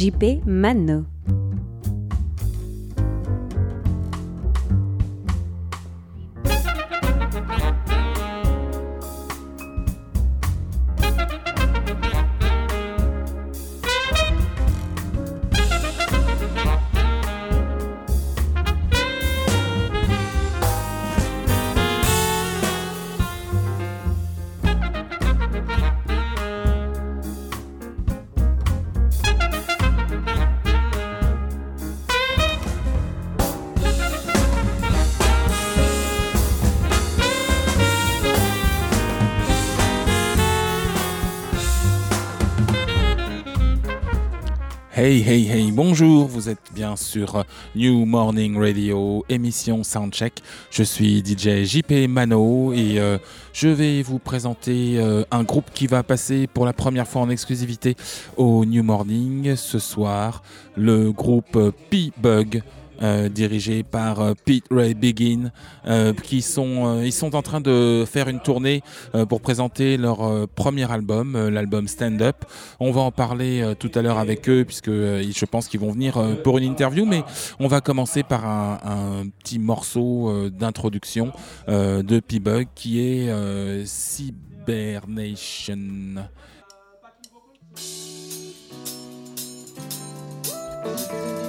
JP Mano. Sur New Morning Radio, émission Soundcheck. Je suis DJ JP Mano et euh, je vais vous présenter euh, un groupe qui va passer pour la première fois en exclusivité au New Morning ce soir, le groupe P-Bug. Euh, dirigé par euh, Pete Ray Biggin, euh, qui sont, ils sont en train de faire une tournée pour présenter leur premier album, l'album Stand Up. On va en parler tout à l'heure avec eux, puisque je pense qu'ils vont venir pour une interview, mais on va commencer par un, petit morceau d'introduction de P-Bug qui est Cybernation. Hey,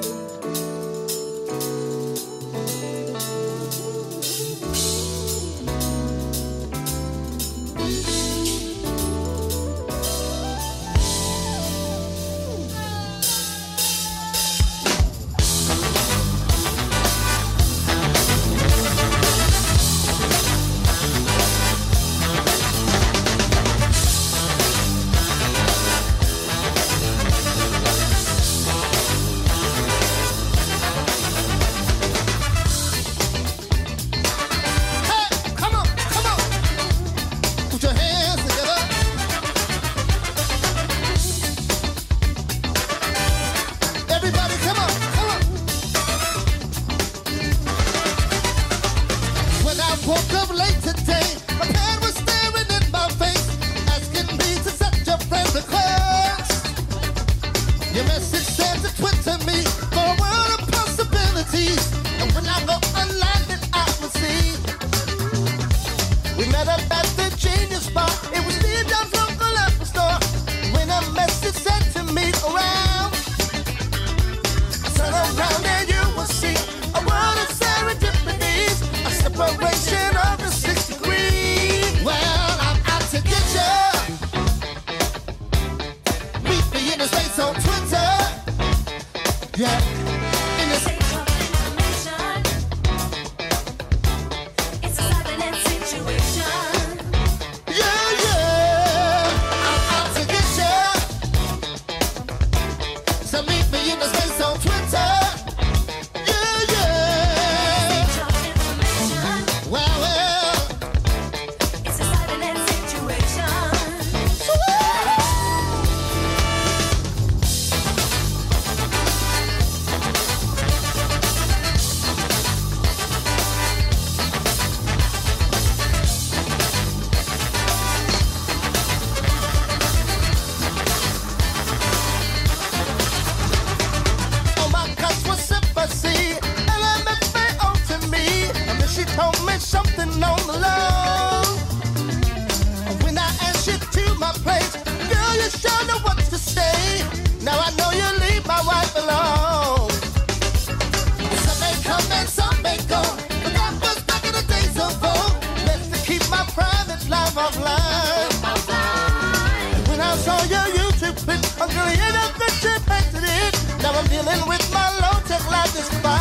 just by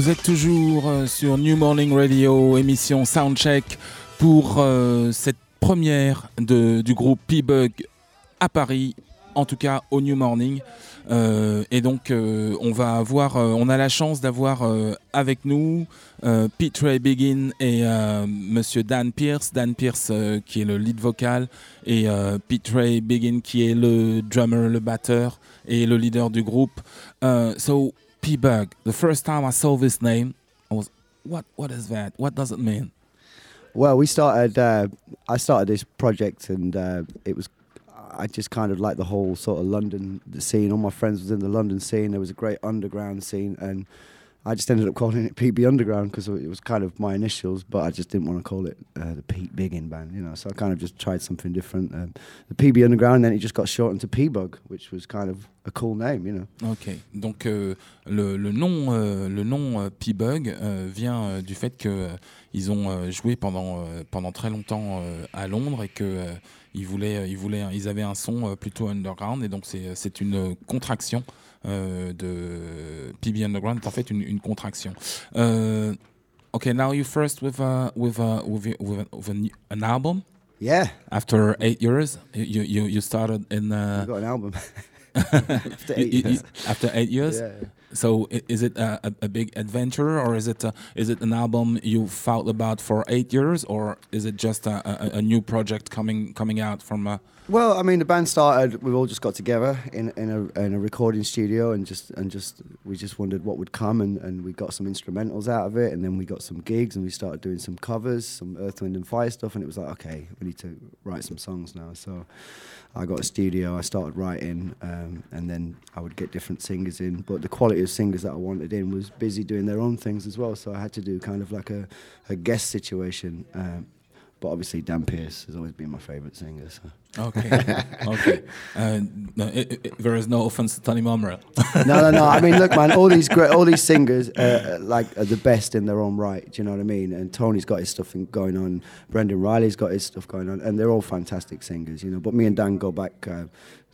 Vous êtes toujours euh, sur New Morning Radio, émission Soundcheck, pour euh, cette première de, du groupe P-Bug à Paris, en tout cas au New Morning. Euh, et donc, on va avoir, on a la chance d'avoir avec nous Pete Ray Biggin et Monsieur Dan Pierce. Dan Pierce qui est le lead vocal et Pete Ray Biggin qui est le drummer, le batteur et le leader du groupe. Uh, P-Bug, the first time I saw this name, I was, what, what is that? What does it mean? Well, we started. Uh, I started this project, and uh, it was. I just kind of like the whole sort of London scene. All my friends was in the London scene. There was a great underground scene, and I just ended up calling it PB Underground because it was kind of my initials. But I just didn't want to call it uh, the Pete Biggin Band, you know. So I kind of just tried something different. Um, the PB Underground, then it just got shortened to P Bug, which was kind of a cool name, you know. Ok, donc euh, le, le nom, euh, le nom euh, P-Bug euh, vient euh, du fait que ils ont joué pendant, pendant très longtemps à Londres et que ils voulaient, ils voulaient, ils avaient un son plutôt underground et donc c'est une contraction de PB Underground, est en fait une, une contraction. Euh, ok, now you first with a, with a, with, a, with, with new- an album? Yeah, after eight years? You you, you started in. Uh, got an album after eight you- you- years. after eight years? Yeah. So is it a, a, big adventure, or is it a, is it an album you thought about for eight years, or is it just a, a, a new project coming coming out from? A, Well, I mean, the band started. We all just got together in in a, in a recording studio, and just and just we just wondered what would come, and, and we got some instrumentals out of it, and then we got some gigs, and we started doing some covers, some Earth, Wind, and Fire stuff, and it was like, okay, we need to write some songs now. So I got a studio. I started writing, um, and then I would get different singers in, but the quality majority of singers that I wanted in was busy doing their own things as well. So I had to do kind of like a, a guest situation. Um, but obviously, Dan Pierce has always been my favourite singer. So. Okay, okay. Uh, no, it, it, there is no offense to Tony Momrel. no, no, no. I mean, look, man. All these great, all these singers, uh, like, are the best in their own right. Do you know what I mean? And Tony's got his stuff going on. Brendan Riley's got his stuff going on, and they're all fantastic singers. You know. But me and Dan go back uh,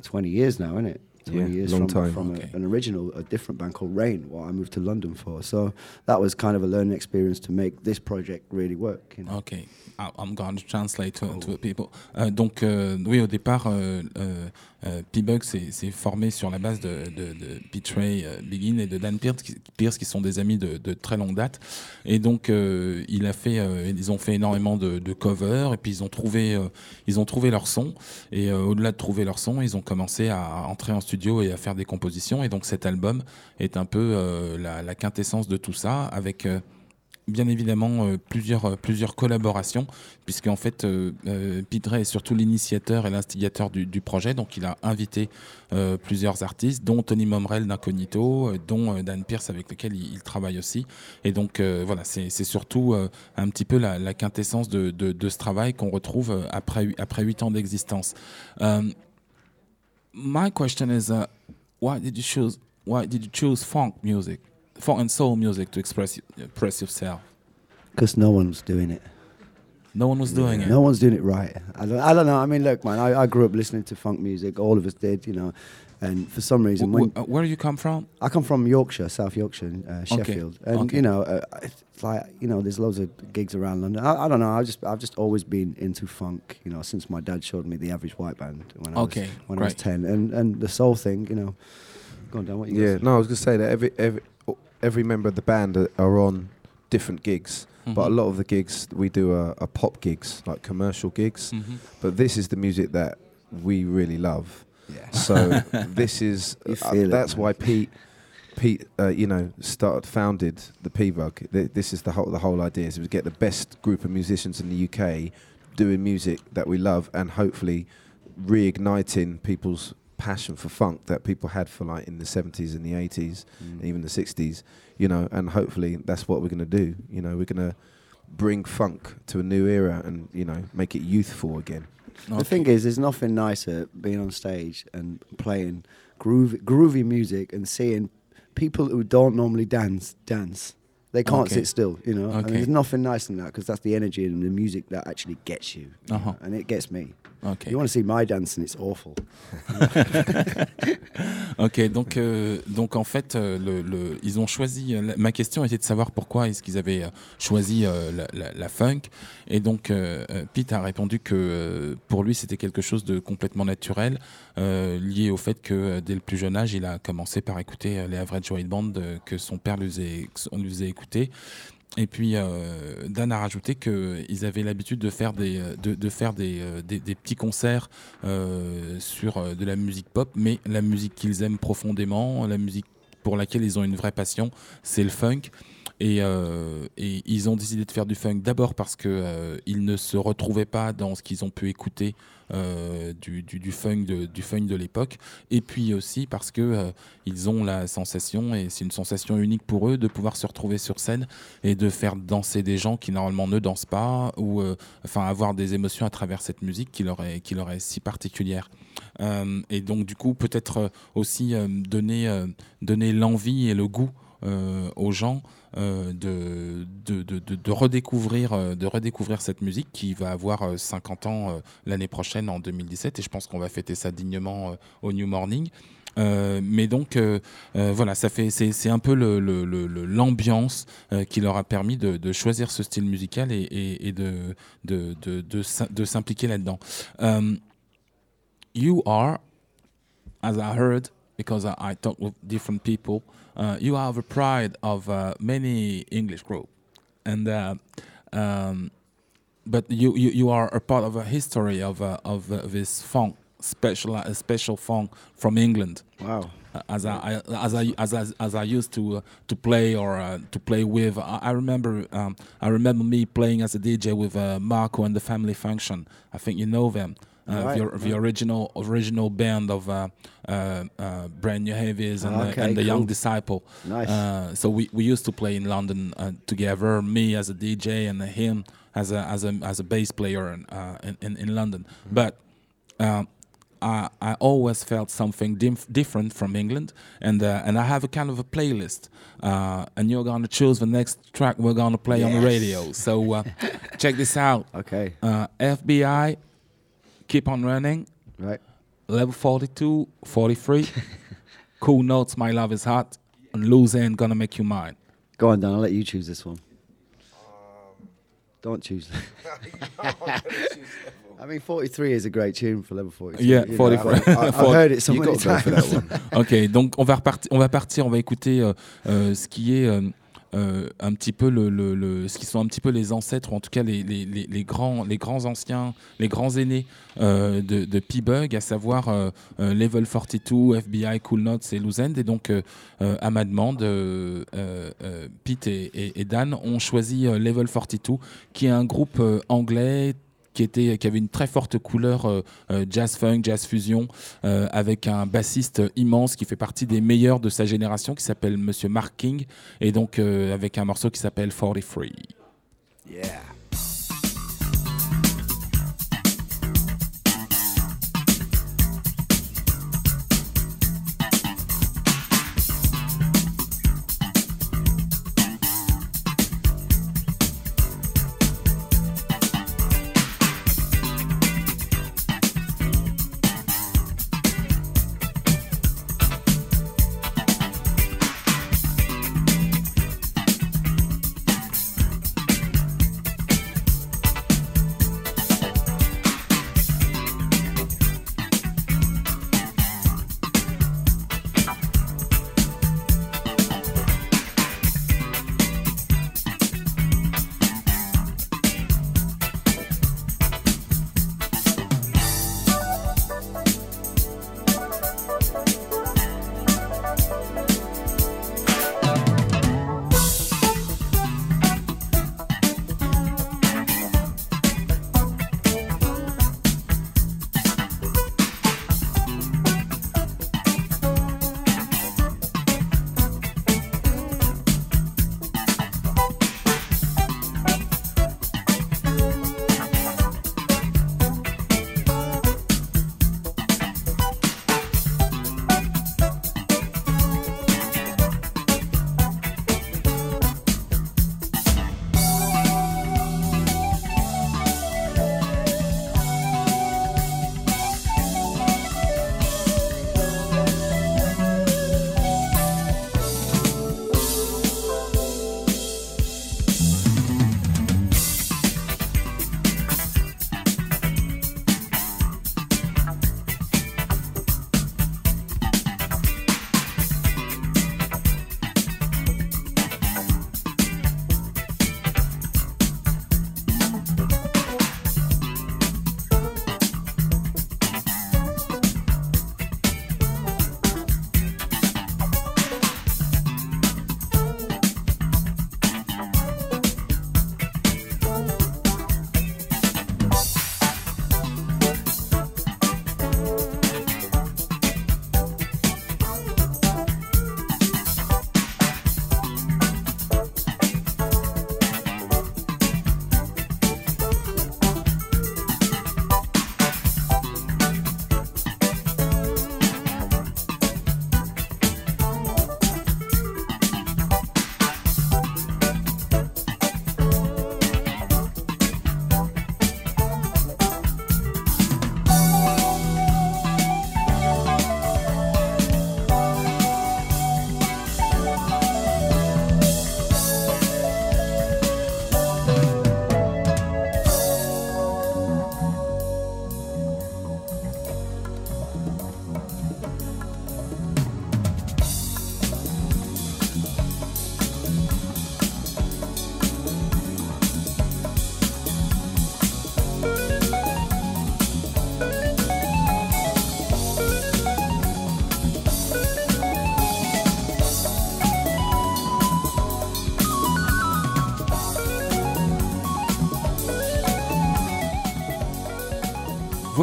20 years now, isn't it? 20 Yeah, years long from, time. from Okay. a, an original, a different band called Rain, what I moved to London for. So that was kind of a learning experience to make this project really work. You know? Ok, I- I'm going to translate to, to oh. people. Euh, donc, euh, oui, au départ, euh, euh euh, P-Bug s'est formé sur la base de, de, de Pete Ray euh, Begin et de Dan Pierce qui, sont des amis de, très longue date. Et donc, euh, euh, ils ont fait énormément de, covers et puis ils ont trouvé, euh, leur son. Et au-delà de trouver leur son, ils ont commencé à entrer en studio et à faire des compositions. Et donc, cet album est un peu la, la quintessence de tout ça avec. Bien évidemment euh, plusieurs, euh, plusieurs collaborations, puisqu'en fait, euh, euh, est surtout l'initiateur et l'instigateur du, projet. Donc, il a invité plusieurs artistes, dont Tony Momrel d'Incognito, dont Dan Pierce, avec lequel il, il travaille aussi. Et donc, voilà, c'est surtout un petit peu la, quintessence de, ce travail qu'on retrouve après, après huit ans d'existence. Um, my question is, uh, why did you choose? Why did you choose funk music, funk and soul music to express express yourself? Because no one's doing it. No one was doing it. No one's doing it right. I don't, I don't know. I mean, look, man, I, I grew up listening to funk music. All of us did, you know. And for some reason, Wh- when wh- where do you come from? I come from Yorkshire, South Yorkshire, uh, Sheffield, and okay. you know, uh, it's like you know, there's loads of gigs around London. I, I don't know. I just I've just always been into funk, you know, since my dad showed me the Average White Band when I Okay, was when I was ten, and and the soul thing, you know. Go on, Dan. What you Yeah, gonna no, I was going to say that every every every member of the band are, are on different gigs, but a Mhm. lot of the gigs we do are, are pop gigs, like commercial gigs. Mhm. But this is the music that we really love. Yeah. So this is uh, feel it, that's why Pete Pete uh, you know started founded the P Bug. Th- This is the whole the whole idea is to get the best group of musicians in the UK doing music that we love and hopefully reigniting people's passion for funk that people had for like in the 70s and the 80s Mm. even the 60s you know and hopefully that's what we're going to do you know we're going to bring funk to a new era and you know make it youthful again The thing is, there's nothing nicer being on stage and playing groovy, groovy music and seeing people who don't normally dance dance. They can't Okay. sit still, you know. I mean, Okay. there's nothing nicer than that because that's the energy and the music that actually gets you, you Uh-huh. know, and it gets me. Ok. You want to see my dancing? It's awful. Ok, donc, euh, donc en fait, euh, le, le- ils ont choisi. euh, la- ma question était de savoir pourquoi est-ce qu'ils avaient choisi euh, la, la- la funk. Et donc, euh, Pete a répondu que pour lui, c'était quelque chose de complètement naturel, lié au fait que dès le plus jeune âge, il a commencé par écouter les Average White Band que son père lui faisait, lui faisait écouter. Et puis euh, Dan a rajouté qu'ils avaient l'habitude de faire des, euh, de, faire des, euh, des, petits concerts euh, sur euh, de la musique pop, mais la musique qu'ils aiment profondément, la musique pour laquelle ils ont une vraie passion, c'est le funk. Et, euh, et ils ont décidé de faire du funk d'abord parce que euh, ils ne se retrouvaient pas dans ce qu'ils ont pu écouter euh, du, funk de, du funk de l'époque, et puis aussi parce que ils ont la sensation et c'est une sensation unique pour eux de pouvoir se retrouver sur scène et de faire danser des gens qui normalement ne dansent pas ou enfin avoir des émotions à travers cette musique qui leur est, qui leur est si particulière. Et donc du coup peut-être aussi donner, donner l'envie et le goût aux gens euh, euh, de redécouvrir cette musique qui va avoir euh, 50 ans euh, l'année prochaine en 2017 et je pense qu'on va fêter ça dignement euh, au New Morning. Euh, mais donc euh, euh, voilà, ça fait c'est un peu l'ambiance euh, qui leur a permis de, choisir ce style musical et, de, de, de, de, s'im- de s'impliquer là-dedans. You are, as I heard, because I, I with different people, you are the pride of uh, many English group, and uh, um, but you, you you are a part of a history of uh, of uh, this funk special uh, special funk from England Wow. uh, as I, I as I as I, as I used to uh, to play or uh, to play with. I, I remember um, I remember me playing as a DJ with uh, Marco and the Family Function. I think you know them. Uh, Right, the, the original original band of uh, uh, uh, Brand New Heavies and, the, Okay, and the Young. Disciple. Nice. Uh, so we, we used to play in London uh, together, me as a DJ and him as a as a as a bass player in uh, in, in, London. Mm-hmm. But um, I, I always felt something different from England, and uh, and I have a kind of a playlist. Uh, and you're gonna choose the next track we're gonna play on the radio. So uh, check this out. Okay. Uh, FBI, keep on running. Right. Level 42, 43. cool notes, my love is hot. And lose end, gonna make you mine. Go on, Dan. I'll let you choose this one. Um, Don't choose. I mean, 43 is a great tune for level 43. Yeah, you know, 43. I've, I've heard it so You many go for times. that one. Ok, donc on va, repartir, on va partir, on va écouter euh, euh, ce qui est euh, euh, un petit peu le, ce qui sont un petit peu les ancêtres, ou en tout cas les, les- les- grands, les grands anciens, les grands aînés euh, de, de P-Bug, à savoir euh, Level 42, FBI, Cool Notes et Loose End. Et donc, à ma demande, Pete et, Dan ont choisi Level 42, qui est un groupe anglais qui, était, avait une très forte couleur euh, euh, jazz funk, jazz fusion, euh, avec un bassiste immense qui fait partie des meilleurs de sa génération, qui s'appelle Monsieur Mark King, et donc avec un morceau qui s'appelle 43. Yeah.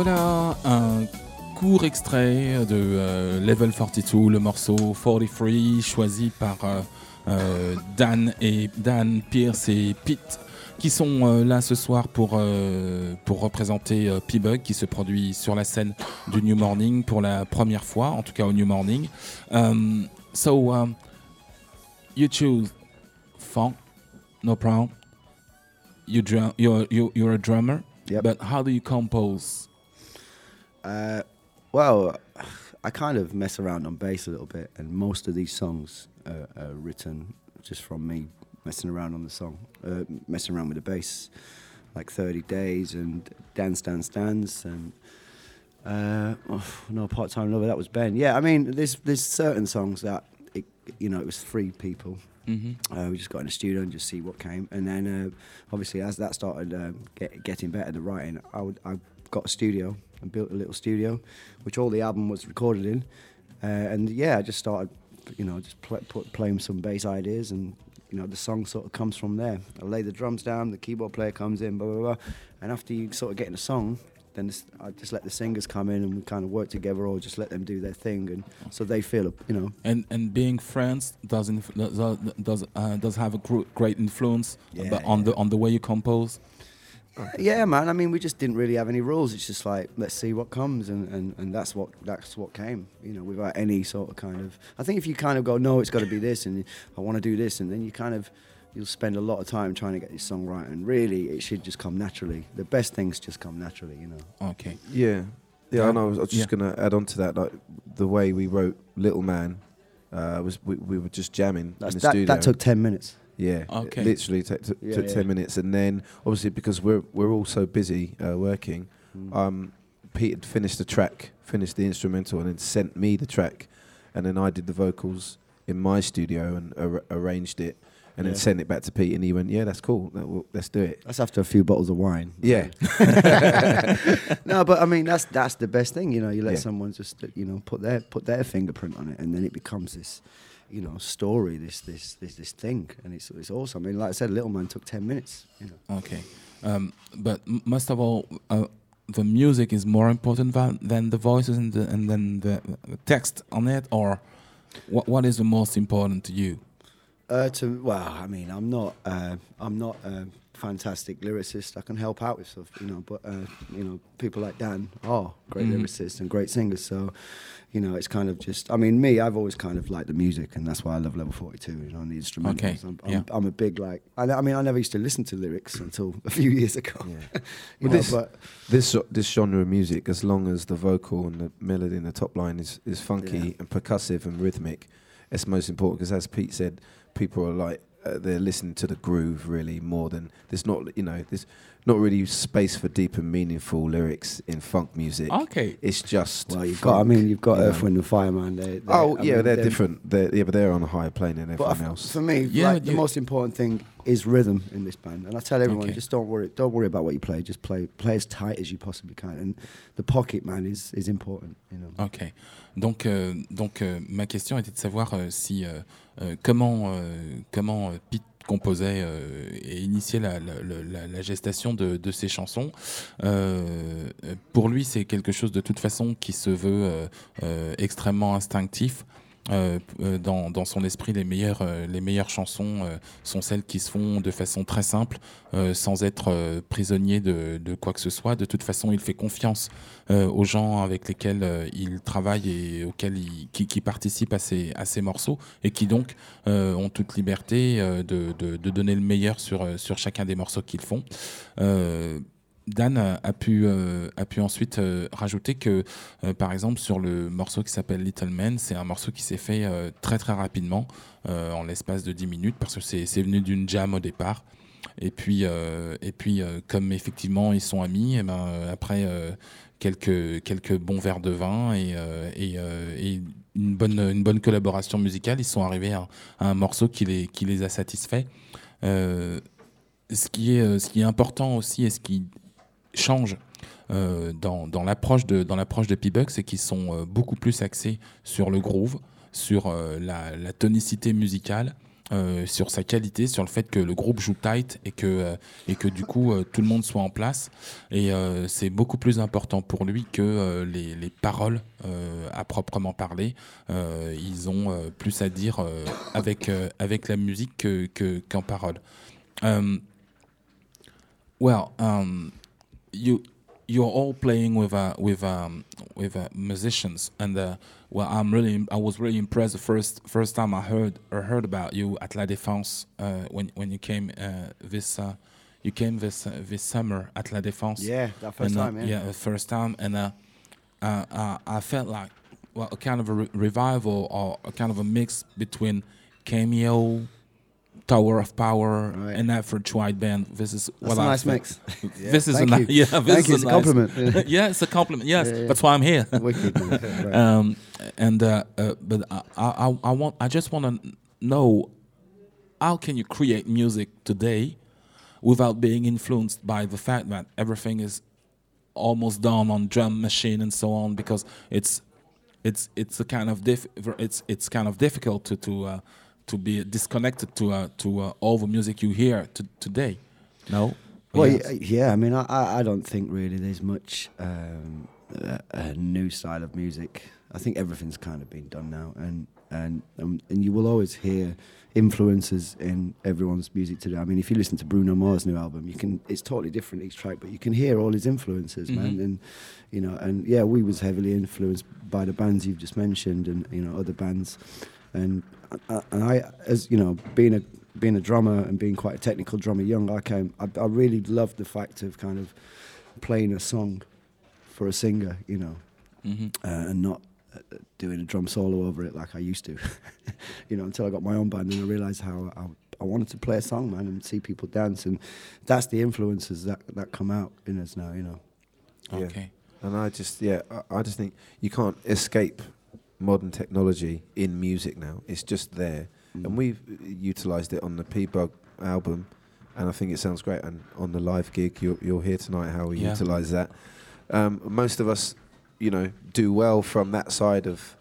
Voilà un court extrait de euh, Level 42, le morceau 43, choisi par euh, euh, Dan et Dan, Pierce et Pete, qui sont euh, là ce soir pour, euh, pour représenter euh, P-Bug, qui se produit sur la scène du New Morning pour la première fois, en tout cas au New Morning. Um, so, um, you choose funk, no problem. You drum, you're, you're, you're a drummer, Yep. but how do you compose? Uh, well, I kind of mess around on bass a little bit, and most of these songs are, are written just from me messing around on the song, uh, messing around with the bass, like 30 Days and Dance Dance Dance and. Uh, oh, no, part time lover. That was Ben. Yeah, I mean, there's there's certain songs that it, you know it was three people. Mhm. Uh, we just got in the studio and just see what came, and then uh, obviously as that started um, get, getting better, the writing, I, would, I got a studio and built a little studio, which all the album was recorded in, uh, and yeah, I just started, you know, just put, playing some bass ideas, and you know the song sort of comes from there. I lay the drums down, the keyboard player comes in, blah blah blah, and after you sort of get in a song. Then this, I just let the singers come in and we kind of work together, or just let them do their thing, and so they feel, you know, And and being friends does inf- does does uh, does have a gr- great influence Yeah, but on the on the way you compose. Yeah, man. I mean, we just didn't really have any rules. It's just like let's see what comes, and, and, and that's what that's what came. You know, without any sort of kind of. I think if you kind of go, no, it's got to be this, and I want to do this, and then you kind of you'll spend a lot of time trying to get this song right, and really it should just come naturally. The best things just come naturally, you know. Okay. Yeah, yeah. I know. I was, I was just Yeah. gonna add on to that, like the way we wrote "Little Man." Uh, was we, we were just jamming That's, in the that studio. that took ten minutes. Yeah, Okay. it literally t- t- Yeah, took yeah. ten minutes, and then obviously because we're we're all so busy uh, working, Mm. um, Pete had finished the track, finished the instrumental, and then sent me the track, and then I did the vocals in my studio and ar- arranged it, and then Yeah. sent it back to Pete, and he went, "Yeah, that's cool. That, will let's do it." That's after a few bottles of wine. Yeah, no, but I mean that's that's the best thing. You know, you let Yeah. someone just you know put their put their fingerprint on it, and then it becomes this, you know, story. This this this this thing, and it's it's awesome. I mean, like I said, Little Man took ten minutes. You know. Okay. Um, but most of all, uh, the music is more important than, than the voices and, the, and then the, the text on it, or what, what is the most important to you? Uh, to well, I mean, I'm not uh, I'm not a fantastic lyricist. I can help out with stuff, you know, but uh, you know, people like Dan are great Mhm. lyricists and great singers. So, you know, it's kind of just. I mean, me, I've always kind of liked the music, and that's why I love Level 42. You know, and the instrumentals. Okay, I'm, yeah. I'm, I'm a big like. I, I mean, I never used to listen to lyrics until a few years ago. Yeah. Well, know, this- but this this genre of music, as long as the vocal and the melody in the top line is is funky Yeah. and percussive and rhythmic, it's most important. Because as Pete said, people are like uh, they're listening to the groove really more than there's not you know there's not really space for deep and meaningful lyrics in funk music. Okay. It's just well, you've funk, got. I mean, you've got you Earth, know. Wind and Fire, man. They, they, Oh I yeah, mean, they're, different. They're, yeah, but they're on a higher plane than But everyone f- else. for me, Yeah, like, the most important thing is rhythm in this band. And I tell everyone, Okay. just don't worry, don't worry about what you play. Just play, play as tight as you possibly can. And the pocket, man, is is important. You know. Ok. Donc, euh, donc euh, ma question était de savoir euh, si euh, comment euh, comment euh, Pete composait euh, et initiait la, gestation de, de ses chansons. Euh, euh, pour lui, c'est quelque chose de toute façon qui se veut euh, euh, extrêmement instinctif. Euh, euh, dans, dans son esprit, les meilleures, euh, les meilleures chansons euh, sont celles qui se font de façon très simple, euh, sans être euh, prisonnier de, de quoi que ce soit. De toute façon, il fait confiance aux gens avec lesquels il travaille et auxquels il, qui, qui participent à ces, à ces morceaux et qui donc ont toute liberté de, de, de donner le meilleur sur, sur chacun des morceaux qu'ils font. Dan a, pu, euh, a pu ensuite euh, rajouter que, euh, par exemple, sur le morceau qui s'appelle Little Man, c'est un morceau qui s'est fait très très rapidement, en l'espace de 10 minutes, parce que c'est venu d'une jam au départ. Et puis, et puis comme effectivement ils sont amis, et ben, euh, après quelques, quelques bons verres de vin et, et, une, bonne, une bonne collaboration musicale, ils sont arrivés à, un morceau qui les, qui les a satisfaits. Ce, qui est, ce qui est important aussi et ce qui change euh, dans, dans l'approche de, dans l'approche de P-Buck, c'est qu'ils sont euh, beaucoup plus axés sur le groove, sur euh, la, tonicité musicale sur sa qualité, sur le fait que le groupe joue tight et que, et que du coup tout le monde soit en place. Et c'est beaucoup plus important pour lui que les, les paroles à proprement parler. Ils ont plus à dire avec, avec la musique que- que- qu'en paroles. Um, well, you you're all playing with uh, with um, with uh, musicians, and uh, well, I'm really I was really impressed the first first time I heard or heard about you at La Défense uh, when when you came uh, this uh, you came this uh, this summer at La Défense. Yeah, that first And, time, yeah. the first time, and uh, uh, uh, I felt like well, a kind of a re- revival or a kind of a mix between Cameo, Tower of Power, Right. and Average White Band. This is That's what a I nice mix. This is Thank a you. ni- yeah. This Thank is you. It's a compliment. yeah, it's a compliment. Yes, Yeah, yeah. that's why I'm here. Wicked. Right. um, and uh, uh, but I, I, I want, I just want to know how can you create music today without being influenced by the fact that everything is almost done on drum machine and so on because it's it's it's a kind of diff- it's it's kind of difficult to to uh, to be disconnected to uh, to uh, all the music you hear to, today. No. Well, Yes. yeah, I mean, I, I don't think really there's much um, a, a new style of music. I think everything's kind of been done now, and and um, and you will always hear influences in everyone's music today. I mean, if you listen to Bruno Mars' new album, you can it's totally different each track, but you can hear all his influences, man. Mhm. And you know, and yeah, we was heavily influenced by the bands you've just mentioned, and you know, other bands, and and I, as you know, being a being a drummer and being quite a technical drummer young, I came. I, I really loved the fact of kind of playing a song for a singer, you know, Mhm. uh, and not uh, doing a drum solo over it like I used to, you know, until I got my own band and I realized how I, I wanted to play a song, man, and see people dance, and that's the influences that that come out in us now, you know. Yeah. Okay. And I just, yeah, I, I just think you can't escape modern technology in music now. It's just there. Mm. And we've utilised it on the P-Bug album, and I think it sounds great. And on the live gig, you're, you're here tonight, how we Yeah. utilise that. Um, most of us, you know, do well from that side of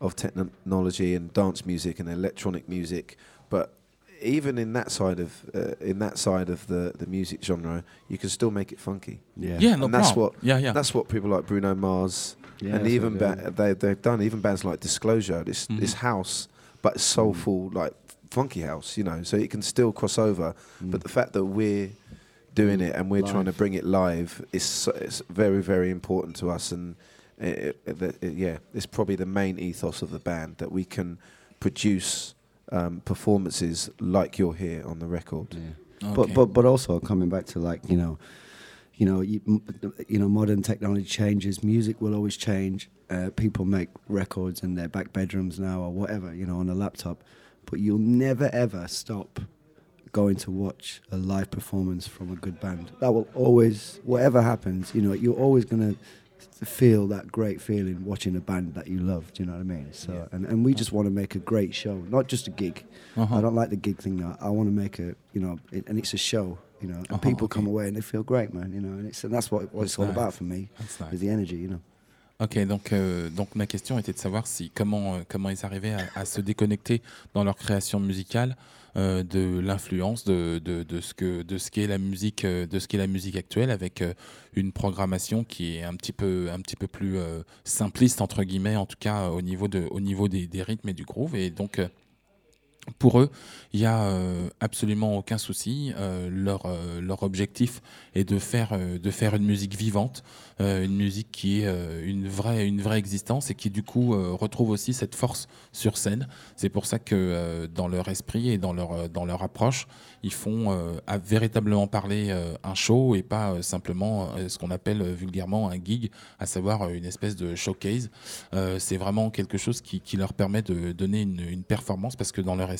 of technology and dance music and electronic music, but even in that side of uh, in that side of the, the music genre, you can still make it funky. Yeah, Yeah, no And that's problem. what- yeah, yeah. That's what people like Bruno Mars Yeah, and even ba- they- they they've done even bands like Disclosure. This Mhm. this house, but it's soulful like funky house, you know. So it can still cross over. Mm. But the fact that we're doing it and we're trying to bring it live is so, it's very very important to us. And it, it, it- it- yeah, it's probably the main ethos of the band that we can produce um, performances like you're here on the record. Yeah. Okay. But but but also coming back to like you know, you know you, you know modern technology changes. Music will always change. Uh, people make records in their back bedrooms now or whatever you know on a laptop, but you'll never ever stop going to watch a live performance from a good band. That will always whatever happens. You know you're always gonna feel that great feeling watching a band that you love. Do you know what I mean? So and, and we just want to make a great show, not just a gig. Uh-huh. I don't like the gig thing. I want to make a, you know, it, and it's a show, you know, and Uh-huh, people come away and they feel great, man, you know, and it's and that's what, what it's That's all about for me, That's nice. is the energy, you know. Ok, donc, euh, donc ma question était de savoir si comment, euh, comment ils arrivaient à, à se déconnecter dans leur création musicale euh, de l'influence de, de, ce que de ce qu'est la musique euh, de ce qu'est la musique actuelle avec euh, une programmation qui est un petit peu un petit peu plus simpliste entre guillemets en tout cas au niveau de au niveau des, des rythmes et du groove. Et donc pour eux, il n'y a euh, absolument aucun souci. Euh, leur, euh, leur objectif est de faire, une musique vivante, une musique qui est une, vraie, existence et qui du coup retrouve aussi cette force sur scène. C'est pour ça que dans leur esprit et dans leur, approche, ils font véritablement parler un show et pas simplement ce qu'on appelle vulgairement un gig, à savoir une espèce de showcase. C'est vraiment quelque chose qui, qui leur permet de donner une, une performance parce que dans leur esprit,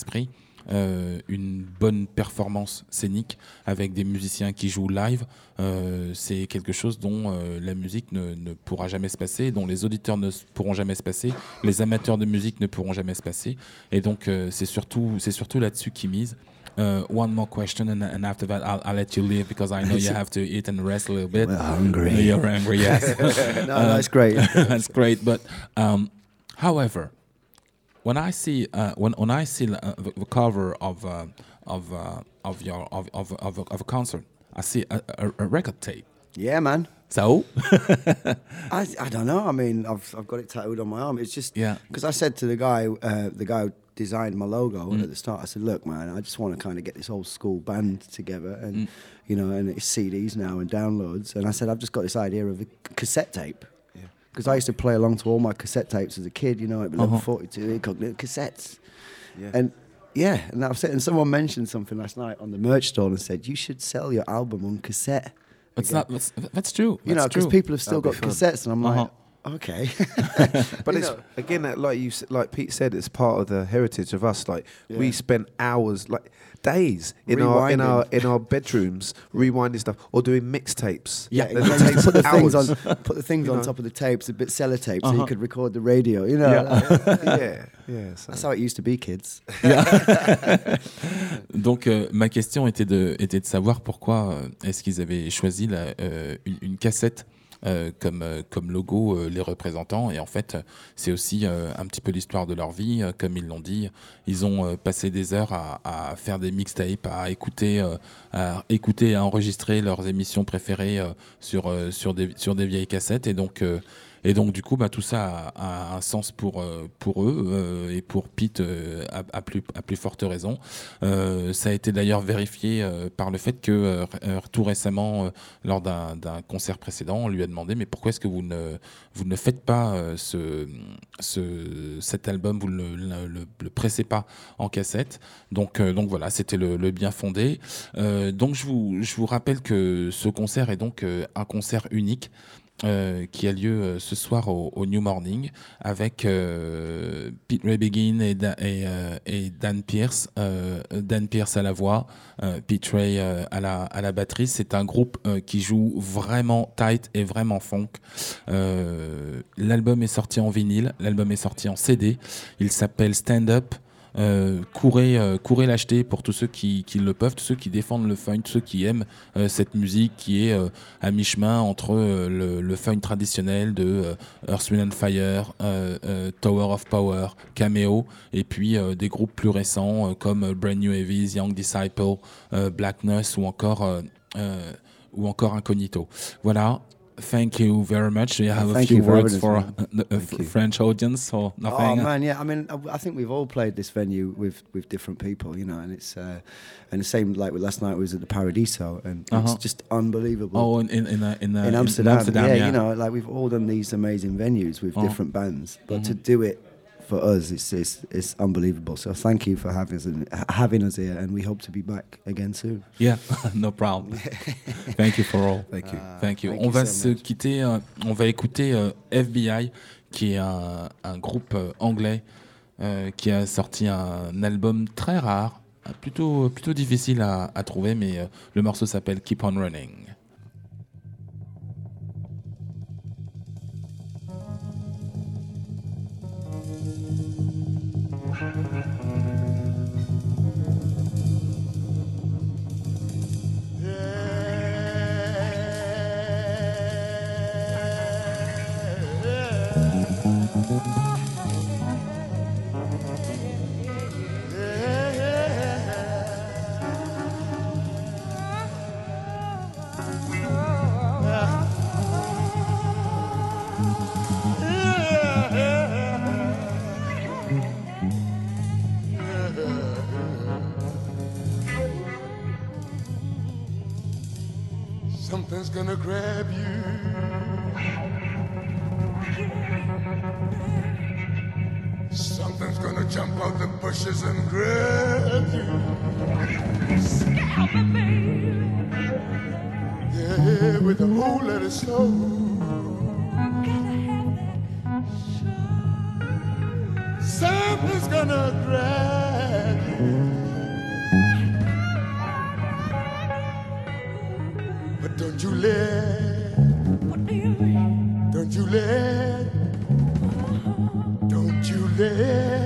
euh, une bonne performance scénique avec des musiciens qui jouent live, euh, c'est quelque chose dont euh, la musique ne, ne pourra jamais se passer, dont les auditeurs ne pourront jamais se passer, les amateurs de musique ne pourront jamais se passer. Et donc euh, c'est surtout, c'est surtout là-dessus qu'ils misent. Uh, one more question, and, and after that, I'll, I'll let you leave because I know you have to eat and rest a little bit. We're hungry. You're hungry, yes. no, that's great. That's great. But um, however, when I see uh, when when I see uh, the, the cover of uh, of uh, of your of of of a, of a concert, I see a, a, a record tape. Yeah, man. So I, I don't know. I mean, I've I've got it tattooed on my arm. It's just Yeah. Because I said to the guy, uh, the guy who designed my logo Mm. at the start, I said, "Look, man, I just want to kind of get this old school band together, and Mm. you know, and it's CDs now and downloads." And I said, "I've just got this idea of a cassette tape." Because I used to play along to all my cassette tapes as a kid, you know, at level Uh-huh. 42, incognito cassettes. Yeah. And yeah, and I was saying, and someone mentioned something last night on the merch stall and said, you should sell your album on cassette. it's again." not that's, that's true. you know, because people have still That'd got cassettes, and I'm Uh-huh. like, okay. But You it's know. again, like you, like Pete said, it's part of the heritage of us. Like we spent hours, like days, in our in our in our bedrooms, rewinding stuff or doing mixtapes. Yeah, takes put the things on, put the things You on know? top of the tapes, a bit sellotape, so Uh-huh. you could record the radio. You know, Yeah. like, yeah, yeah. so- that's how it used to be, kids. Donc euh, ma question était de, était de savoir pourquoi euh, est-ce qu'ils avaient choisi la, euh, une, une cassette comme, euh, comme logo euh, les représentants. Et en fait euh, c'est aussi euh, un petit peu l'histoire de leur vie. Euh, comme ils l'ont dit ils ont euh, passé des heures à, à faire des mixtapes à écouter euh, à écouter à enregistrer leurs émissions préférées euh, sur, euh, sur, des, sur des vieilles cassettes. Et donc euh, et donc du coup, bah, tout ça a, un sens pour, euh, eux euh, et pour Pete euh, à, plus, forte raison. Ça a été d'ailleurs vérifié par le fait que tout récemment, lors d'un concert précédent, on lui a demandé mais pourquoi est-ce que vous ne, faites pas ce, ce, cet album, vous ne le, pressez pas en cassette? Donc, voilà, c'était le, bien fondé. Donc je vous, rappelle que ce concert est donc un concert unique euh, qui a lieu euh, ce soir au, au New Morning avec euh, Pete Ray Begin et, et, euh, et Dan Pierce. Euh, Dan Pierce à la voix, Pete Ray à, la, à la batterie. C'est un groupe qui joue vraiment tight et vraiment funk. L'album est sorti en vinyle, l'album est sorti en CD. Il s'appelle Stand Up. Euh, courez, euh, courez l'acheter pour tous ceux qui, le peuvent, tous ceux qui défendent le funk, tous ceux qui aiment euh, cette musique qui est à mi-chemin entre le, le funk traditionnel de Earth, Wind and Fire, Tower of Power, Cameo, et puis des groupes plus récents comme Brand New Heavies, Young Disciple, Black Nurse ou encore, ou encore Incognito. Voilà. Thank you very much. You have a Thank few for words for uh, the uh, French audience or Oh nothing? man, yeah. I mean, I, I think we've all played this venue with with different people, you know, and it's uh, and the same like with last night was at the Paradiso, and Uh-huh. it's just unbelievable. Oh, in in in, uh, in, uh, in Amsterdam, yeah, yeah. you know, like we've all done these amazing venues with Oh. different bands, but to Mhm. do it for us, it's, it's it's unbelievable. So thank you for having us having us here, and we hope to be back again soon. Yeah, no problem. Thank you for all. Thank you. Thank you. Thank on you va so se much. quitter, euh, on va écouter euh, FBI, qui est un, un groupe euh, anglais qui a sorti un album très rare, plutôt, plutôt difficile à, à trouver, mais le morceau s'appelle Keep on Running. Don't you let, don't you let,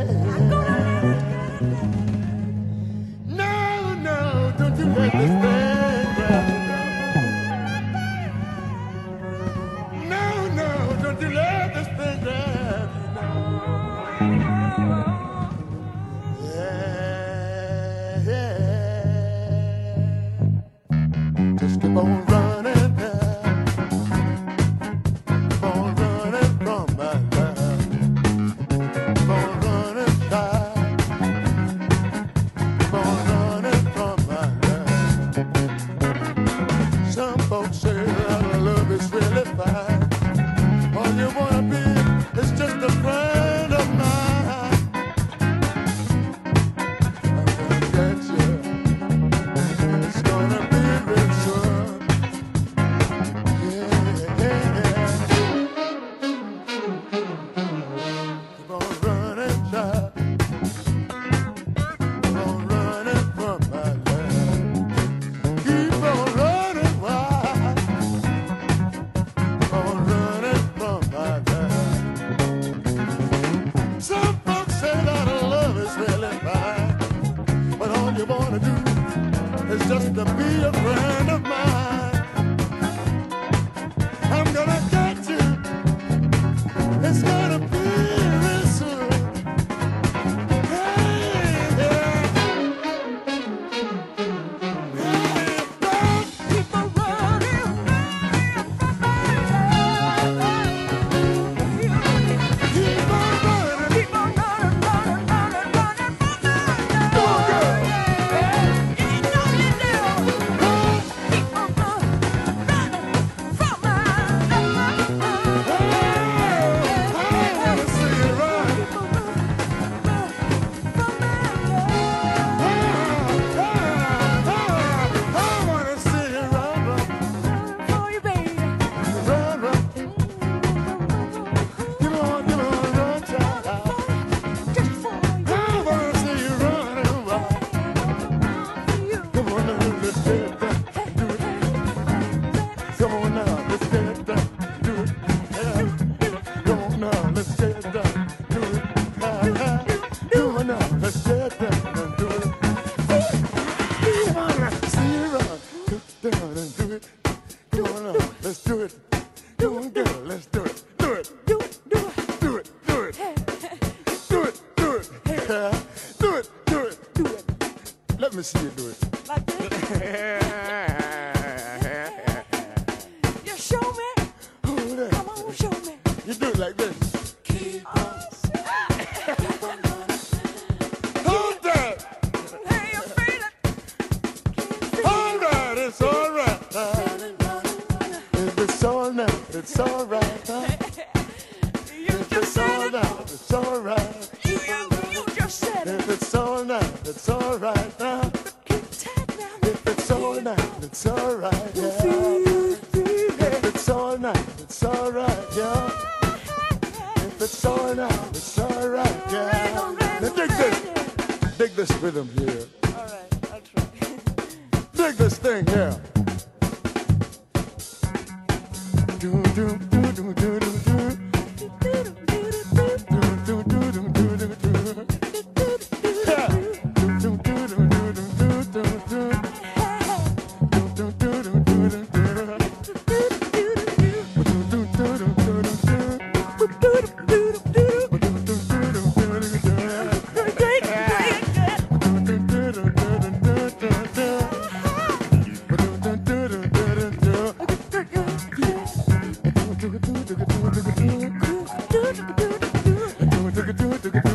do it.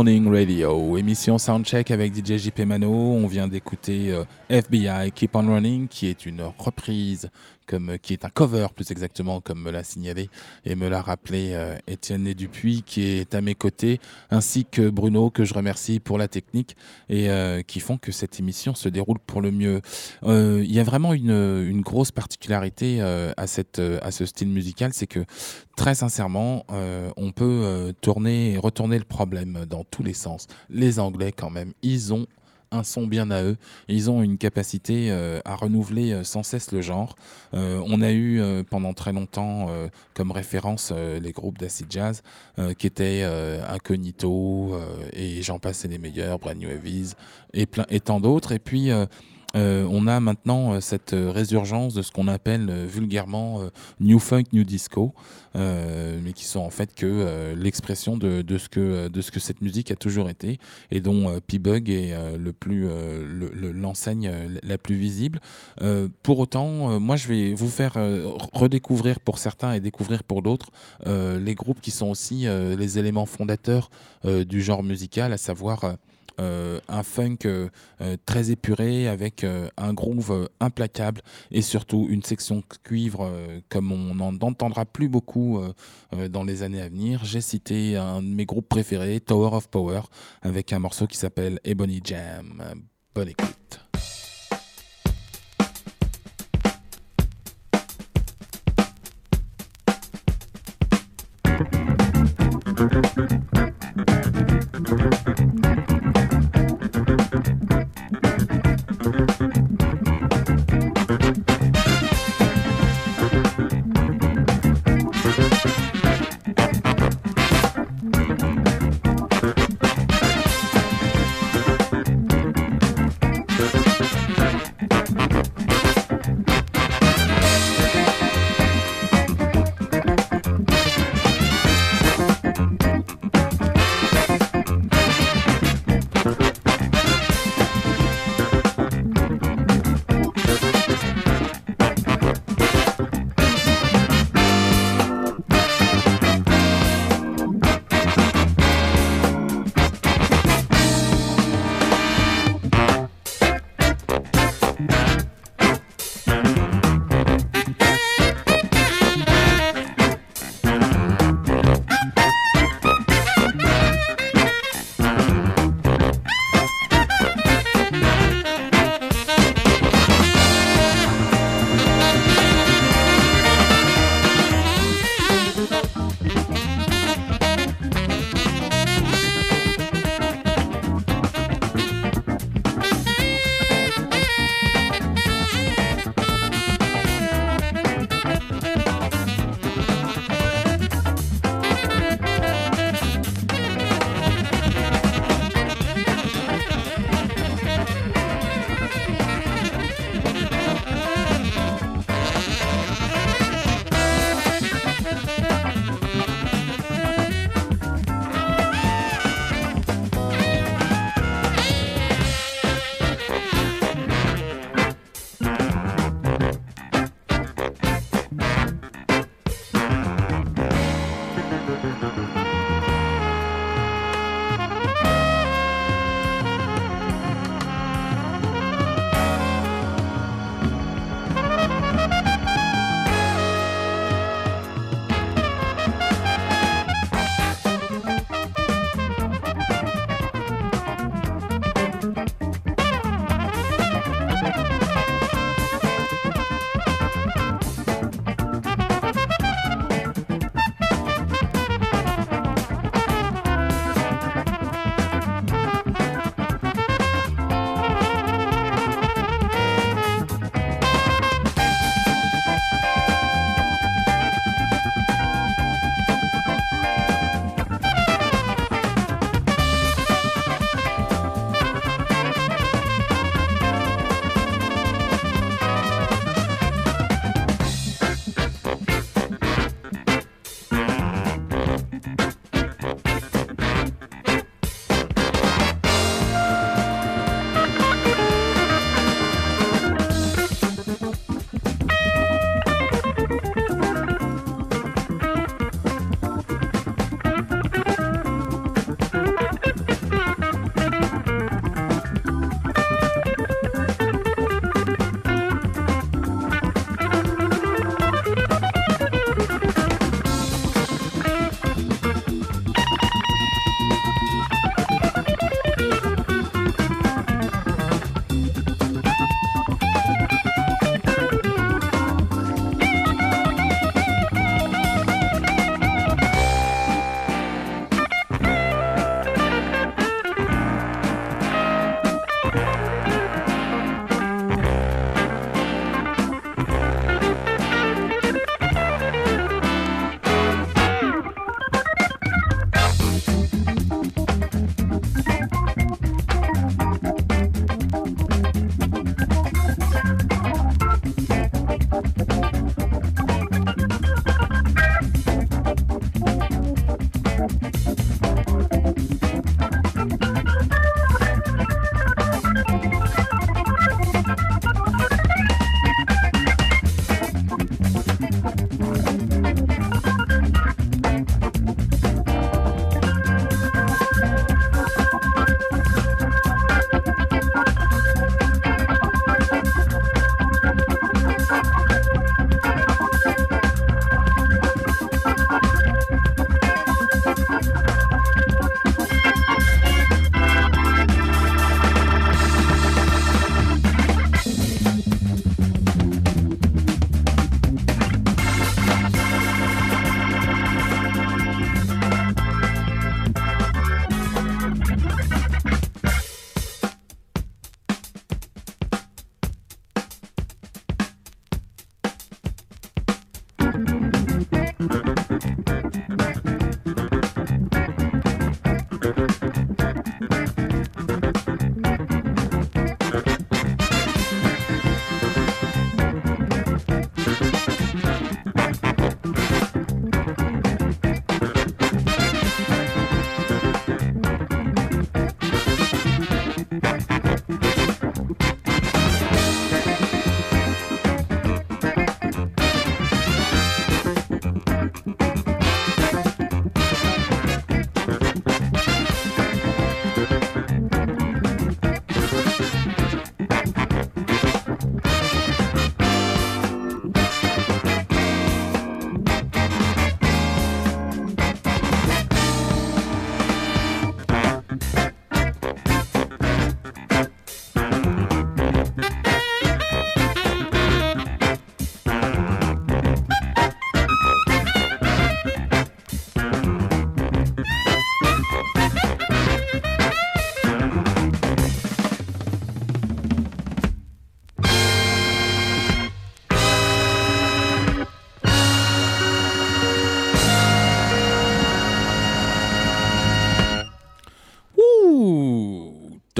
Morning Radio, émission Soundcheck avec DJ JP Mano. On vient d'écouter euh, FBI Keep on Running, qui est une reprise comme, qui est un cover plus exactement, comme me l'a signalé et me l'a rappelé euh, Étienne Dupuis, qui est à mes côtés, ainsi que Bruno, que je remercie pour la technique et euh, qui font que cette émission se déroule pour le mieux. Euh, Il y a vraiment une, grosse particularité euh, à, euh, à ce style musical, c'est que très sincèrement, euh, on peut euh, tourner et retourner le problème dans tous les sens. Les Anglais, quand même, ils ont un son bien à eux. Ils ont une capacité euh, à renouveler euh, sans cesse le genre. Euh, on a eu pendant très longtemps comme référence les groupes d'acid jazz qui étaient Incognito et j'en passe les meilleurs, Brand New et, plein, et tant d'autres. Et puis euh, on a maintenant euh, cette euh, résurgence de ce qu'on appelle euh, vulgairement euh, New Funk, New Disco, euh, mais qui sont en fait que l'expression de, de, ce que, de ce que cette musique a toujours été et dont P-Bug est le plus euh, le- le- l'enseigne la plus visible. Pour autant, moi je vais vous faire redécouvrir pour certains et découvrir pour d'autres les groupes qui sont aussi les éléments fondateurs du genre musical, à savoir un funk euh, euh, très épuré avec euh, un groove euh, implacable et surtout une section cuivre euh, comme on n'en entendra plus beaucoup euh, euh, dans les années à venir. J'ai cité un de mes groupes préférés, Tower of Power, avec un morceau qui s'appelle Ebony Jam. Euh, Bonne écoute.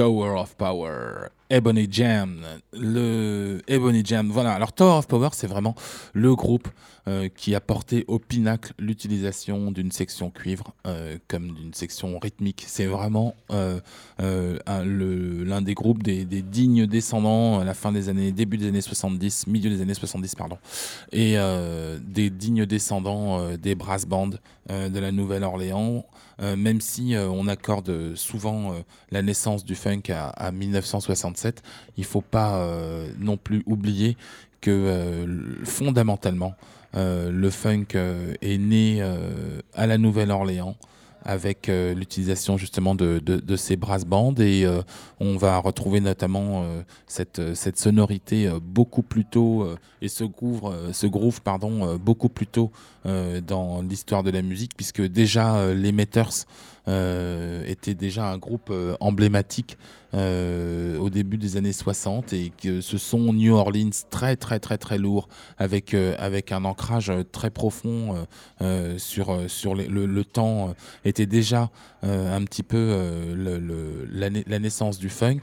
Tower of Power, Ebony Jam, le Ebony Jam. Voilà. Alors Tower of Power, c'est vraiment le groupe euh, qui a porté au pinacle l'utilisation d'une section cuivre euh, comme d'une section rythmique. C'est vraiment euh, l'un des groupes des, des dignes descendants à la fin des années, début des années 70, milieu des années 70, pardon, et des dignes descendants des brass bands de la Nouvelle-Orléans. Euh, même si euh, on accorde souvent euh, la naissance du funk à, à 1967, il faut pas non plus oublier que fondamentalement, le funk est né à la Nouvelle-Orléans avec euh, l'utilisation justement de, ces brass bands et euh, on va retrouver notamment euh, cette, sonorité beaucoup plus tôt et ce groove, groove pardon, beaucoup plus tôt dans l'histoire de la musique puisque déjà les Meters étaient déjà un groupe emblématique euh, au début des années 60 et que ce son New Orleans très très très très lourd avec, euh, avec un ancrage euh, très profond sur, sur le, le temps était déjà un petit peu le- la, na- la naissance du funk.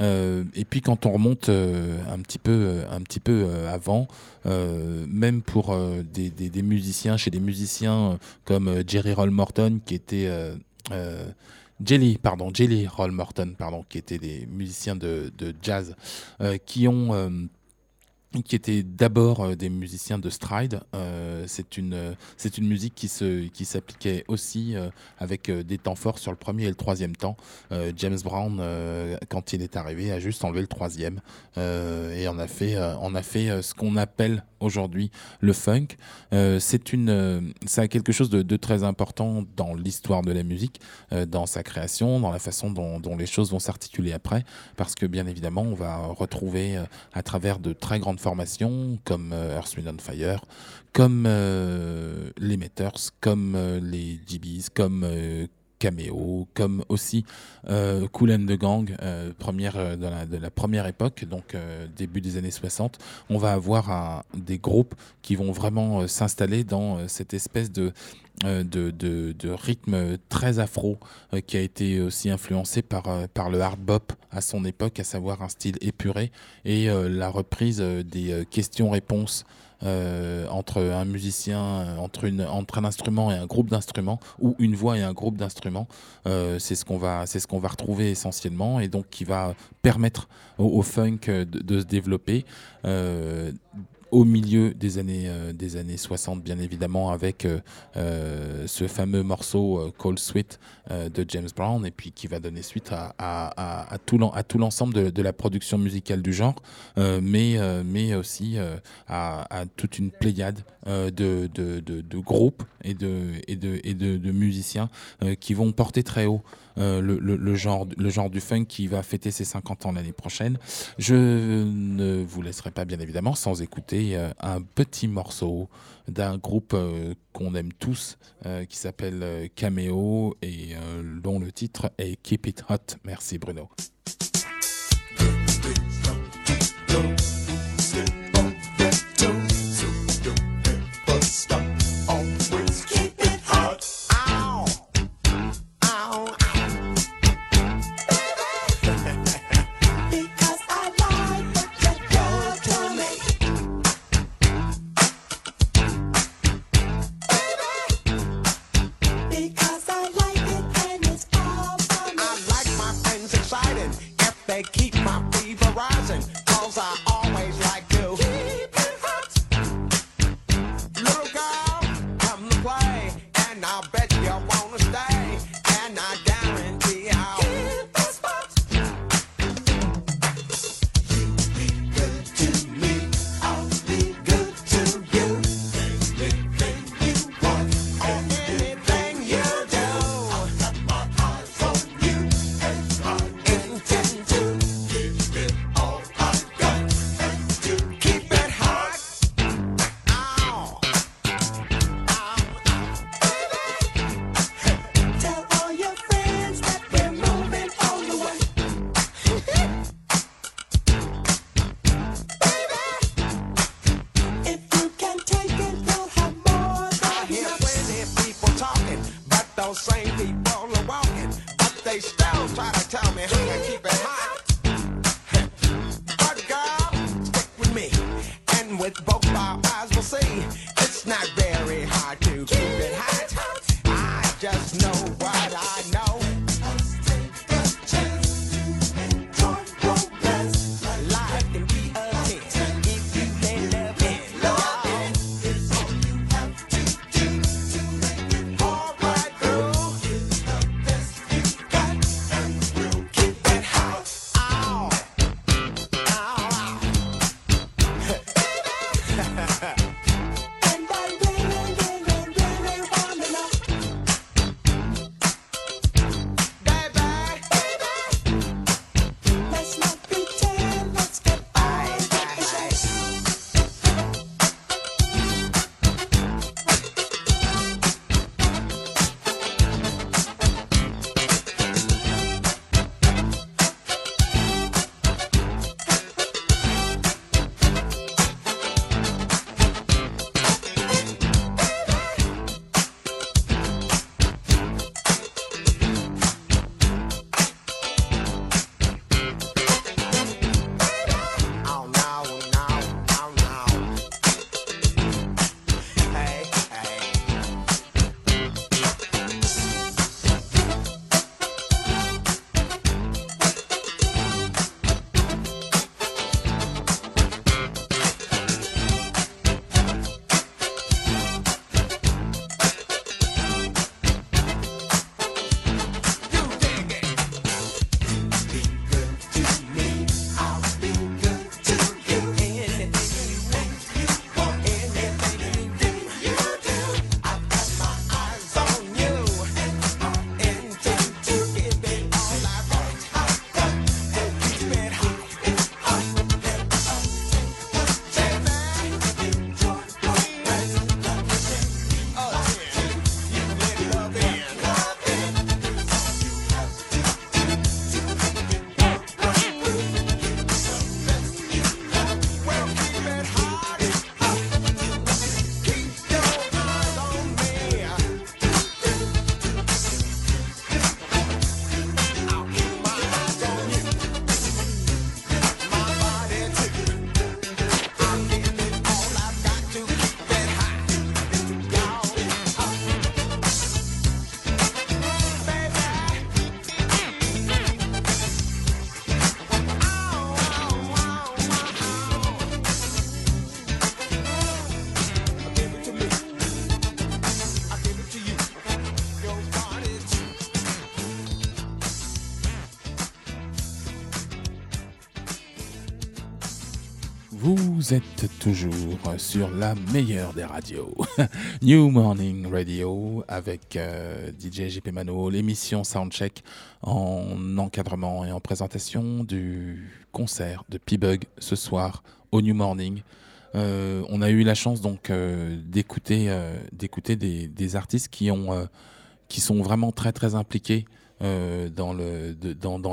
Et puis quand on remonte un petit peu, un petit peu avant, même pour des, des- des musiciens, chez des musiciens comme Jerry Roll Morton, qui était Jelly, pardon, Jelly Roll Morton, pardon, qui étaient des musiciens de, de jazz, euh, qui ont euh, qui étaient d'abord euh, des musiciens de stride. Euh, c'est une euh, c'est une musique qui se qui s'appliquait aussi avec des temps forts sur le premier et le troisième temps. James Brown, quand il est arrivé, a juste enlevé le troisième et on a fait on a fait ce qu'on appelle aujourd'hui le funk. C'est une ça a quelque chose de, très important dans l'histoire de la musique, dans sa création, dans la façon dont, dont les choses vont s'articuler après, parce que bien évidemment on va retrouver à travers de très grandes formations comme euh, Earth, Wind and Fire, comme euh, les Meters, comme euh, les GBs, comme Cameo, comme aussi euh, Cool and the Gang, euh, première, euh, de, la, première époque, donc euh, début des années 60, on va avoir des groupes qui vont vraiment s'installer dans cette espèce de, rythme très afro qui a été aussi influencé par, le hard bop à son époque, à savoir un style épuré et la reprise des questions-réponses euh, entre un musicien, euh, entre, un instrument et un groupe d'instruments, ou une voix et un groupe d'instruments. Euh, c'est ce qu'on va, ce qu'on va retrouver essentiellement, et donc qui va permettre au, funk de, se développer. Au milieu des années, euh, des années 60, bien évidemment, avec euh, euh, ce fameux morceau Cold Sweet de James Brown, et puis qui va donner suite à, tout l'ensemble de, la production musicale du genre, mais, mais aussi à, toute une pléiade de, groupes et de, musiciens qui vont porter très haut le, le, genre, genre du funk qui va fêter ses 50 ans l'année prochaine. Je ne vous laisserai pas, bien évidemment, sans écouter euh, un petit morceau d'un groupe euh, qu'on aime tous, euh, qui s'appelle euh, Cameo et euh, dont le titre est Keep It Hot. Merci Bruno. Vous êtes toujours sur la meilleure des radios, New Morning Radio, avec euh, DJ JP Mano, l'émission Soundcheck en encadrement et en présentation du concert de P-Bug ce soir au New Morning. Euh, on a eu la chance donc euh, d'écouter euh, d'écouter des, des artistes qui ont qui sont vraiment très très impliqués euh, dans,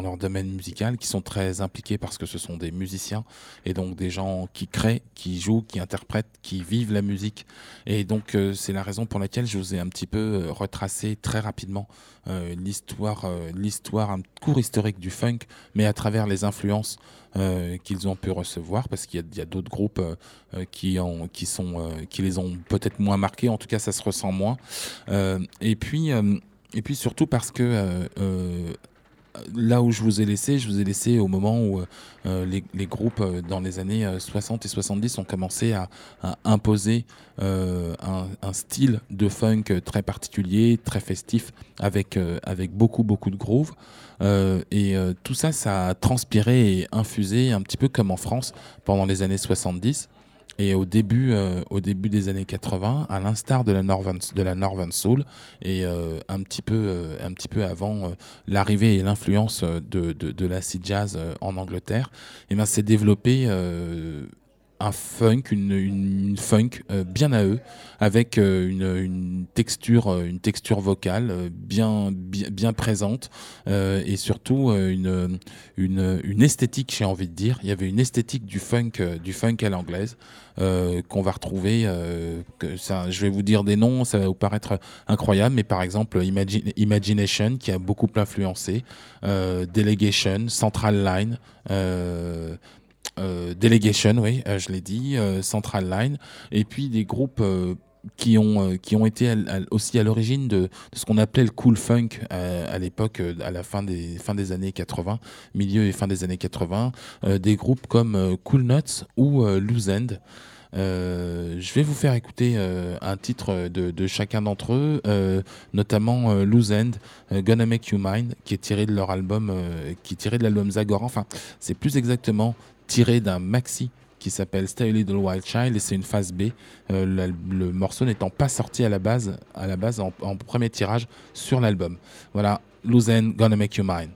leur domaine musical, qui sont très impliqués parce que ce sont des musiciens et donc des gens qui créent, qui jouent, qui interprètent, qui vivent la musique. Et donc euh, c'est la raison pour laquelle je vous ai un petit peu euh, retracé très rapidement l'histoire, l'histoire, un cours historique du funk, mais à travers les influences qu'ils ont pu recevoir, parce qu'il y a, d'autres groupes qui, ont, qui, sont, qui les ont peut-être moins marqués, en tout cas ça se ressent moins. Et puis... et puis surtout parce que euh, euh, là où je vous ai laissé, je vous ai laissé au moment où euh, les, groupes dans les années euh, 60 et 70 ont commencé à, imposer un, style de funk très particulier, très festif, avec, avec beaucoup, beaucoup de groove. Et tout ça, ça a transpiré et infusé un petit peu comme en France pendant les années 70. Et au début, euh, au début des années 80, à l'instar de la Northern, de la Soul, et euh, un, petit peu, euh, un petit peu avant l'arrivée et l'influence de, de, de l'acid jazz en Angleterre, et ben, s'est développé un funk, une, funk euh, bien à eux, avec euh, une, texture, euh, une texture vocale bien, bien, présente, et surtout une, une, esthétique, j'ai envie de dire. Il y avait une esthétique du funk, du funk à l'anglaise qu'on va retrouver. que ça, je vais vous dire des noms, ça va vous paraître incroyable, mais par exemple Imagine- Imagination qui a beaucoup influencé, Delegation, Central Line. Euh, Delegation, oui, euh, je l'ai dit, euh, Central Line, et puis des groupes qui ont qui ont été aussi à l'origine de, ce qu'on appelait le cool funk à l'époque, à la fin des fin des années 80, milieu et fin des années 80, euh, des groupes comme Cool Nuts ou euh, Loose End. Je vais vous faire écouter un titre de, de chacun d'entre eux, notamment Loose End, Gonna Make You Mine, qui est tiré de leur album, qui est tiré de l'album Zagora. Enfin, c'est plus exactement tiré d'un maxi qui s'appelle Stay a Little Wild Child et c'est une phase B. Euh, le morceau n'étant pas sorti à la base, à la base en, en premier tirage sur l'album. Voilà, Loose End, Gonna Make You Mine.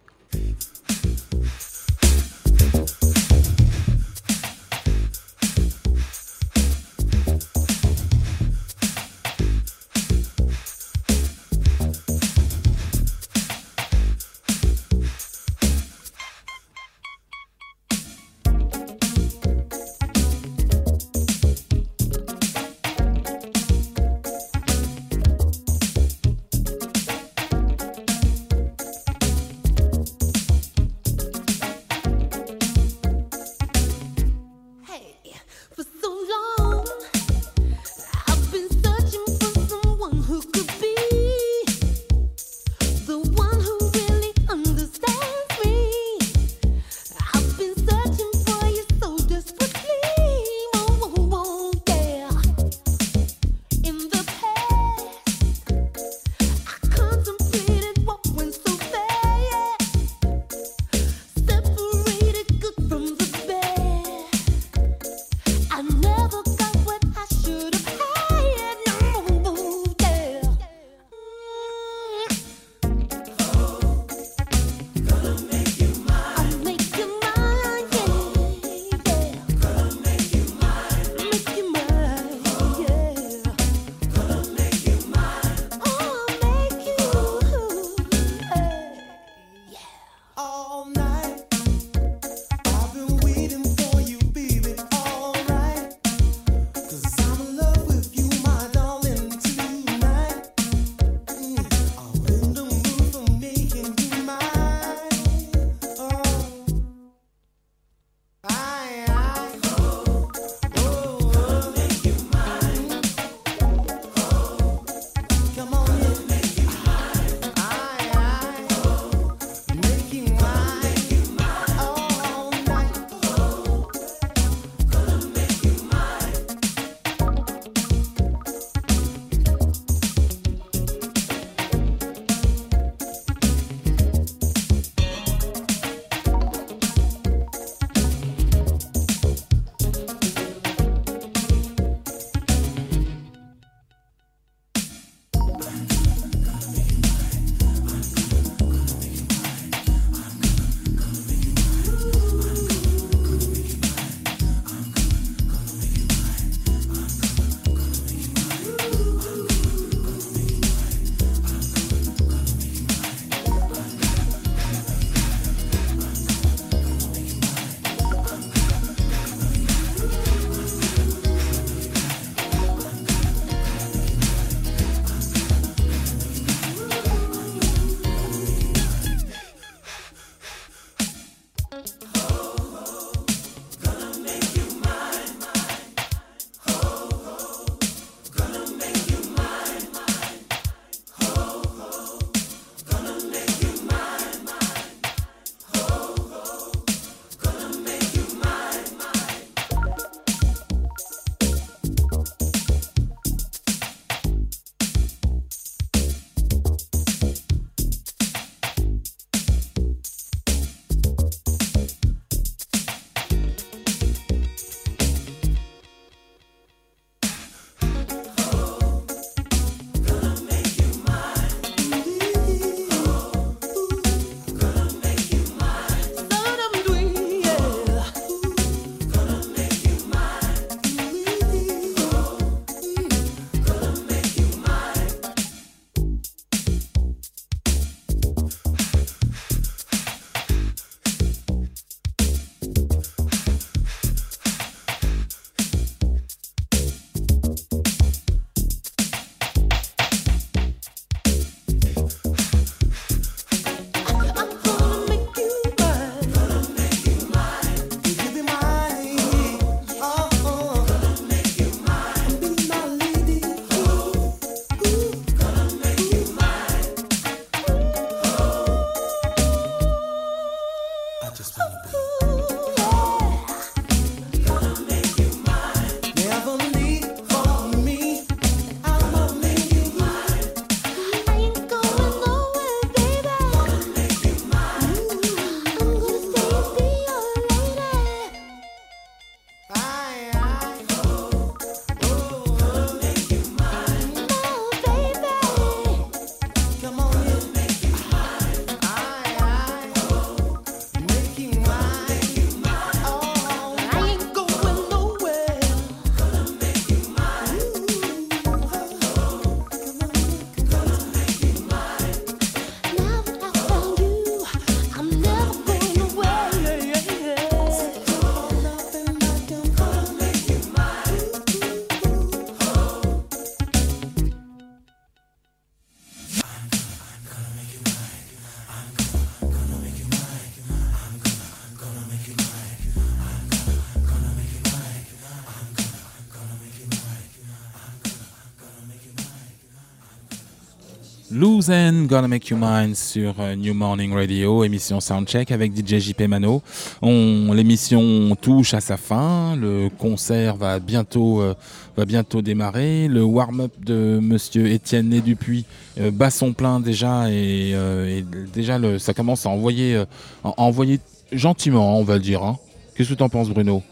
Gonna Make You Mine sur euh, New Morning Radio, émission Soundcheck avec DJ JP Mano. On, l'émission touche à sa fin, le concert va bientôt, euh, va bientôt démarrer. Le warm-up de Monsieur Étienne Né Dupuis euh, bat son plein déjà et, euh, déjà ça commence à envoyer, à envoyer gentiment, on va le dire. hein. Qu'est-ce que tu en penses, Bruno?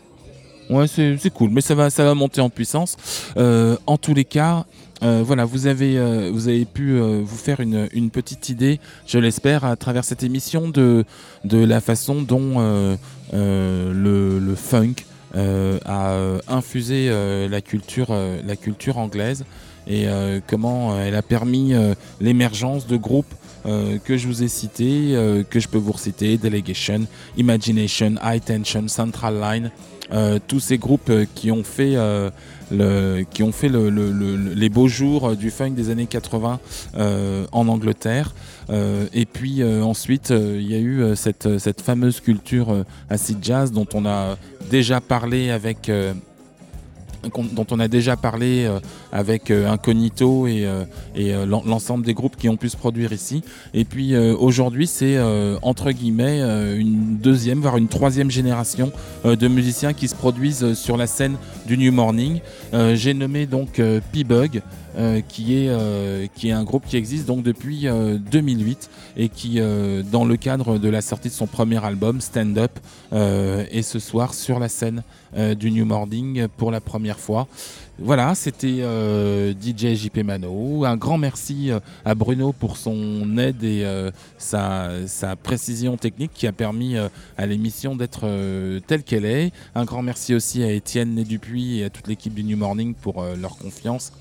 Ouais, c'est cool, mais ça va, ça va monter en puissance. En tous les cas, euh, voilà, vous avez, euh, vous avez pu euh, vous faire une, une petite idée, je l'espère, à travers cette émission de, de la façon dont le, funk a infusé la, culture, la culture anglaise et comment elle a permis l'émergence de groupes que je vous ai cités, que je peux vous reciter, Delegation, Imagination, High Tension, Central Line, tous ces groupes qui ont fait, qui ont fait le- le- le- le- les beaux jours euh, du funk des années 80 euh, en Angleterre. Euh, et puis ensuite, il y a eu cette, cette fameuse culture acid jazz dont on a déjà parlé avec... dont on a déjà parlé avec euh, Incognito et, euh, euh, l'en- l'ensemble des groupes qui ont pu se produire ici. Et puis aujourd'hui, c'est entre guillemets une deuxième, voire une troisième génération de musiciens qui se produisent sur la scène du New Morning. J'ai nommé donc P-Bug. qui, est, un groupe qui existe donc depuis euh, 2008 et qui, dans le cadre de la sortie de son premier album, Stand Up, est ce soir sur la scène du New Morning pour la première fois. Voilà, c'était euh, DJ JP Mano. Un grand merci euh, à Bruno pour son aide et euh, sa, précision technique qui a permis à l'émission d'être telle qu'elle est. Un grand merci aussi à Étienne Né Dupuis et à toute l'équipe du New Morning pour leur confiance.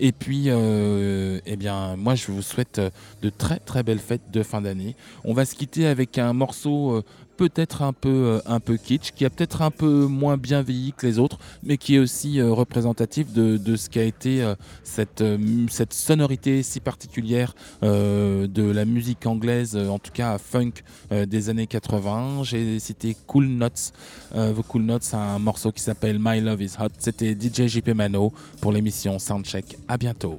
Et puis, eh bien, moi, je vous souhaite de très très belles fêtes de fin d'année. On va se quitter avec un morceau peut-être un peu euh, un peu kitsch, qui a peut-être un peu moins bien vieilli que les autres, mais qui est aussi euh, représentatif de, de ce qu'a été euh, cette sonorité si particulière de la musique anglaise, en tout cas funk des années 80. J'ai cité Cool The Cool Nuts, un morceau qui s'appelle My Love Is Hot. C'était DJ JP Mano pour l'émission Soundcheck. À bientôt.